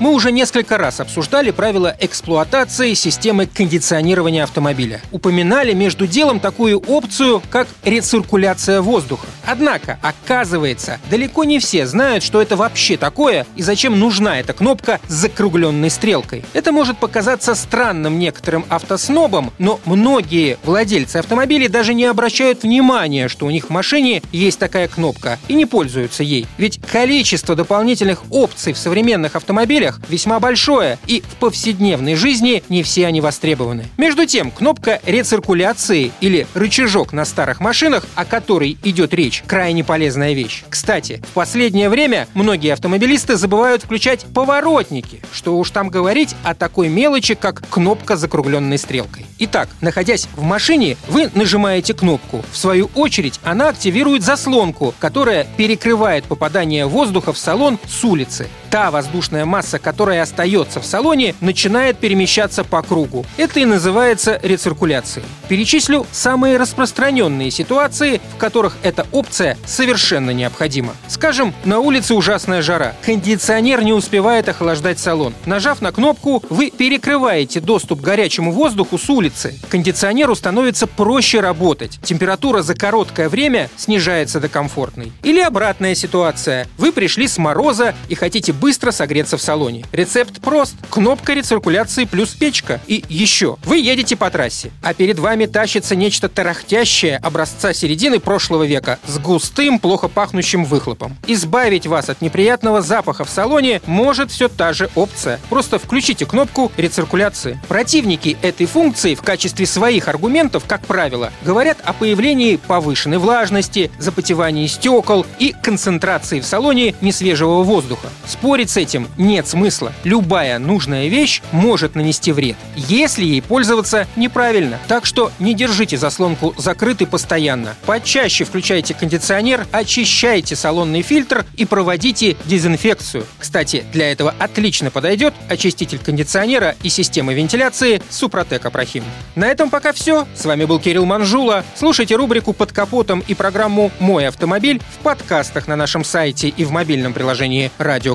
Мы уже несколько раз обсуждали правила эксплуатации системы кондиционирования автомобиля. Упоминали между делом такую опцию, как рециркуляция воздуха. Однако, оказывается, далеко не все знают, что это вообще такое и зачем нужна эта кнопка с закругленной стрелкой. Это может показаться странным некоторым автоснобам, но многие владельцы автомобилей даже не обращают внимания, что у них в машине есть такая кнопка и не пользуются ей. Ведь количество дополнительных опций в современных автомобилях весьма большое, и в повседневной жизни не все они востребованы. Между тем, кнопка рециркуляции или рычажок на старых машинах, о которой идет речь, крайне полезная вещь. Кстати, в последнее время многие автомобилисты забывают включать поворотники, что уж там говорить о такой мелочи, как кнопка закругленной стрелкой. Итак, находясь в машине, вы нажимаете кнопку. В свою очередь, она активирует заслонку, которая перекрывает попадание воздуха в салон с улицы. Та воздушная масса, которая остается в салоне, начинает перемещаться по кругу. Это и называется рециркуляцией. Перечислю самые распространенные ситуации, в которых эта опция совершенно необходима. Скажем, на улице ужасная жара. Кондиционер не успевает охлаждать салон. Нажав на кнопку, вы перекрываете доступ к горячему воздуху с улицы. Кондиционеру становится проще работать. Температура за короткое время снижается до комфортной. Или обратная ситуация. Вы пришли с мороза и хотите быстро согреться в салоне. Рецепт прост. Кнопка рециркуляции плюс печка. И еще. Вы едете по трассе, а перед вами тащится нечто тарахтящее образца середины прошлого века с густым, плохо пахнущим выхлопом. Избавить вас от неприятного запаха в салоне может все та же опция. Просто включите кнопку рециркуляции. Противники этой функции в качестве своих аргументов, как правило, говорят о появлении повышенной влажности, запотевании стекол и концентрации в салоне несвежего воздуха. Спорить с этим нет смысла. Любая нужная вещь может нанести вред, если ей пользоваться неправильно. Так что не держите заслонку закрытой постоянно. Почаще включайте кондиционер, очищайте салонный фильтр и проводите дезинфекцию. Кстати, для этого отлично подойдет очиститель кондиционера и системы вентиляции Супротек Апрахим. На этом пока все. С вами был Кирилл Манжула. Слушайте рубрику «Под капотом» и программу «Мой автомобиль» в подкастах на нашем сайте и в мобильном приложении «Радио